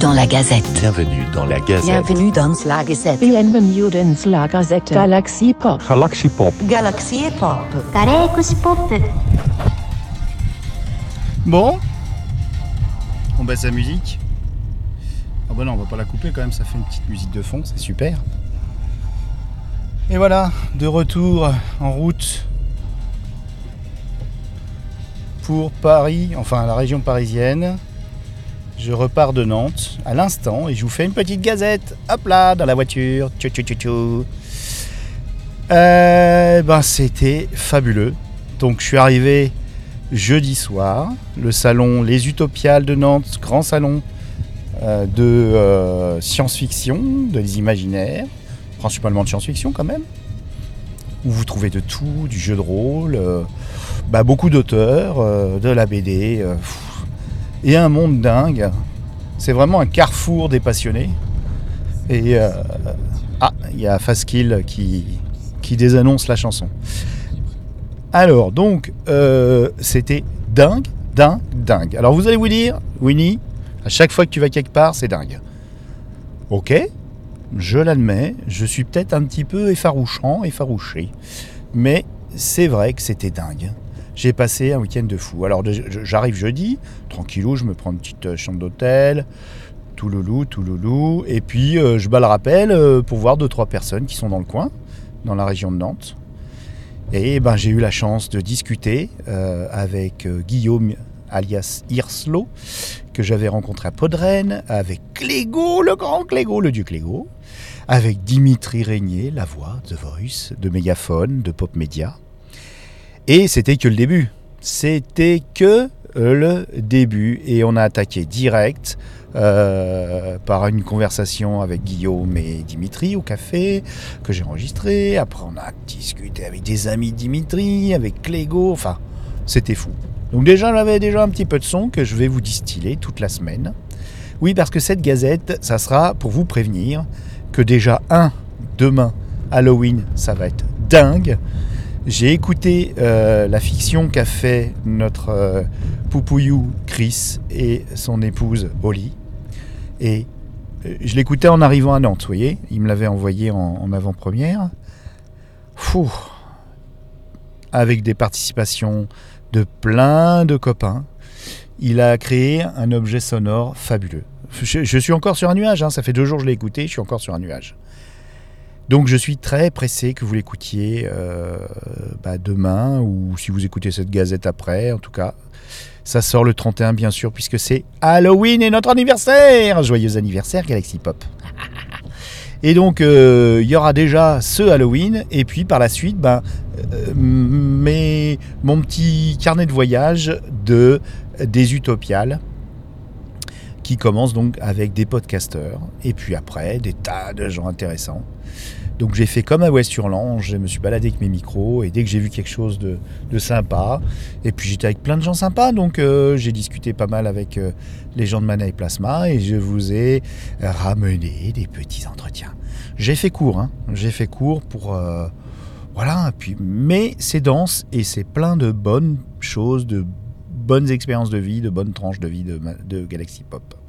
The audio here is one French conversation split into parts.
Bienvenue dans la Gazette. Bienvenue dans la Gazette. Bienvenue dans la Gazette. Galaxy Pop. Galaxy Pop. Galaxy Pop. Galaxy Pop. Bon. On baisse la musique. Ah bah non, on va pas la couper quand même, ça fait une petite musique de fond, c'est super. Et voilà, de retour en route pour Paris, enfin la région parisienne. Je repars de Nantes à l'instant et je vous fais une petite gazette. Hop là, dans la voiture. Tchou tchou tchou. Euh, ben c'était fabuleux. Donc je suis arrivé jeudi soir, le salon Les Utopiales de Nantes, grand salon euh, de euh, science-fiction, de les imaginaires, principalement de science-fiction quand même, où vous trouvez de tout, du jeu de rôle, euh, bah, beaucoup d'auteurs, de la BD, et un monde dingue. C'est vraiment un carrefour des passionnés. Et euh, ah, il y a Faskill qui, qui désannonce la chanson. Alors, donc, euh, c'était dingue, dingue, dingue. Alors, vous allez vous dire, Winnie, à chaque fois que tu vas quelque part, c'est dingue. Ok, je l'admets, je suis peut-être un petit peu effarouchant, effarouché. Mais c'est vrai que c'était dingue. J'ai passé un week-end de fou. Alors, j'arrive jeudi, tranquillou, je me prends une petite euh, chambre d'hôtel, tout loulou, tout loulou. Et puis, euh, je bats le rappel euh, pour voir deux, trois personnes qui sont dans le coin, dans la région de Nantes. Et ben, j'ai eu la chance de discuter avec Guillaume alias Hirslo, que j'avais rencontré à Podren, avec Clégo, le grand Clégo, le dieu Clégo, avec Dimitri Régnier, la voix, The Voice, de Mégaphone, de Pop Media. Et c'était que le début. C'était que le début. Et on a attaqué direct euh, par une conversation avec Guillaume et Dimitri au café que j'ai enregistré. Après, on a discuté avec des amis Dimitri, avec Clégo. Enfin, c'était fou. Donc déjà, j'avais déjà un petit peu de son que je vais vous distiller toute la semaine. Oui, parce que cette gazette, ça sera pour vous prévenir que déjà, un, demain, Halloween, ça va être dingue. J'ai écouté euh, la fiction qu'a fait notre euh, Chris et son épouse Holly. Et euh, je l'écoutais en arrivant à Nantes, vous voyez. Il me l'avait envoyé en, avant-première. Fou Avec des participations de plein de copains. Il a créé un objet sonore fabuleux. Je, je suis encore sur un nuage, hein, ça fait deux jours que je l'ai écouté, je suis encore sur un nuage. Donc je suis très pressé que vous l'écoutiez euh, bah, demain ou si vous écoutez cette gazette après, en tout cas. Ça sort le 31 bien sûr puisque c'est Halloween et notre anniversaire. Joyeux anniversaire Galaxy Pop. Et donc euh, il y aura déjà ce Halloween et puis par la suite ben, euh, mon petit carnet de voyage de des Utopiales qui commence donc avec des podcasteurs et puis après des tas de gens intéressants. Donc j'ai fait comme à West-Hurland, je me suis baladé avec mes micros et dès que j'ai vu quelque chose de, sympa, et puis j'étais avec plein de gens sympas, donc euh, j'ai discuté pas mal avec euh, les gens de Mana et Plasma et je vous ai ramené des petits entretiens. J'ai fait court, hein, j'ai fait court pour... euh, voilà, puis, mais c'est dense et c'est plein de bonnes choses, de bonnes expériences de vie, de bonnes tranches de vie de Galaxy Pop.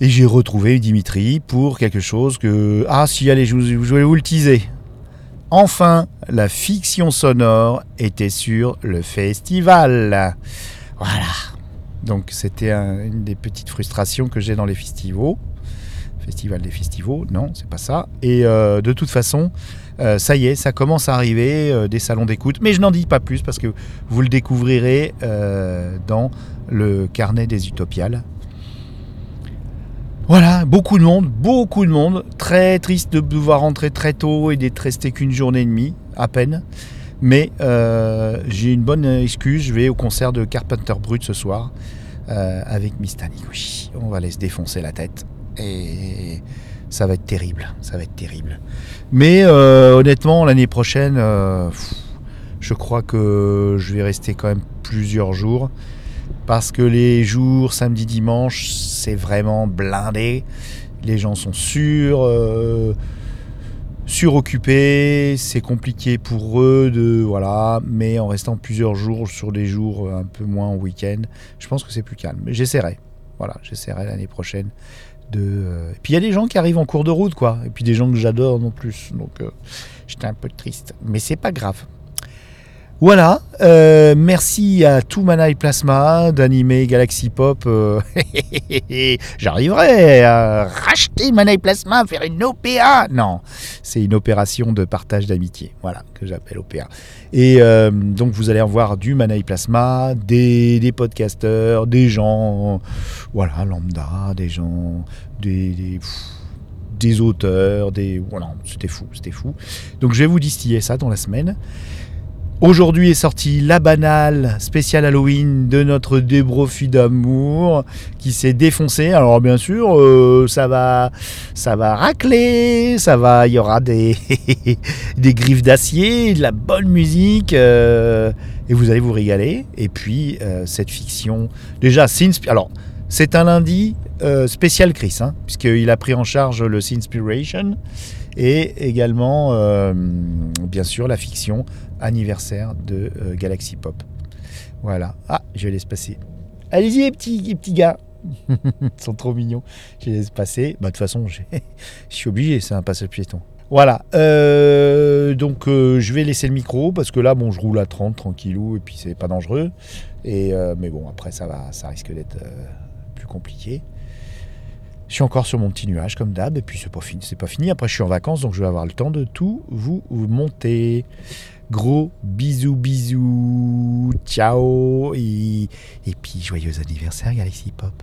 Et j'ai retrouvé Dimitri pour quelque chose que... Ah si, allez, je, vous- je vais vous le teaser. Enfin, la fiction sonore était sur le festival. Voilà. Donc c'était un- une des petites frustrations que j'ai dans les festivals. Festival des festivals, non, c'est pas ça. Et euh, de toute façon, euh, ça y est, ça commence à arriver, euh, des salons d'écoute. Mais je n'en dis pas plus parce que vous le découvrirez dans le carnet des Utopiales. Voilà, beaucoup de monde, beaucoup de monde. Très triste de devoir rentrer très tôt et d'être resté qu'une journée et demie, à peine. Mais euh, j'ai une bonne excuse, je vais au concert de Carpenter Brut ce soir euh, avec Miss Taniguchi. On va aller se défoncer la tête et ça va être terrible, ça va être terrible. Mais euh, honnêtement, l'année prochaine, je crois que je vais rester quand même plusieurs jours parce que les jours samedi dimanche c'est vraiment blindé les gens sont sûrs euh, suroccupés c'est compliqué pour eux de voilà mais en restant plusieurs jours sur des jours un peu moins en week-end je pense que c'est plus calme j'essaierai Voilà, j'essaierai l'année prochaine de. euh, Et puis il y a des gens qui arrivent en cours de route, quoi. Et puis des gens que j'adore non plus. Donc euh, j'étais un peu triste. Mais c'est pas grave. Voilà, euh, merci à tout Manaï Plasma d'animer Galaxy Pop. euh, J'arriverai à racheter Manaï Plasma, faire une OPA. Non, c'est une opération de partage d'amitié, voilà, que j'appelle OPA. Et euh, donc vous allez en voir du Manaï Plasma, des, des podcasteurs, des gens, voilà, lambda, des gens, des, des, auteurs, des... Voilà, c'était fou, c'était fou. Donc je vais vous distiller ça dans la semaine. Aujourd'hui est sorti La Banale spécial Halloween de notre débrofi d'amour qui s'est défoncé. Alors bien sûr, euh, ça va, ça va racler, ça va, il y aura des, des griffes d'acier, de la bonne musique euh, et vous allez vous régaler. Et puis euh, cette fiction, déjà, alors c'est un lundi spécial Chris, hein, puisqu'il a pris en charge le Sinspiration et également, euh, bien sûr, la fiction anniversaire de euh, Galaxy Pop. Voilà. Ah, je laisse passer. Allez-y, les petits, les petits gars. Ils sont trop mignons. Je les laisse passer. Bah, de toute façon, je suis obligé, c'est un passage piéton. Voilà. Euh, donc, je vais laisser le micro parce que là, bon, je roule à 30 tranquillou et puis c'est pas dangereux. Et, mais bon, après, ça, va, ça risque d'être plus compliqué. Je suis encore sur mon petit nuage comme d'hab et puis c'est pas fini, c'est pas fini. Après je suis en vacances donc je vais avoir le temps de tout vous monter. Gros bisous bisous, ciao et, et puis joyeux anniversaire Galaxy Pop.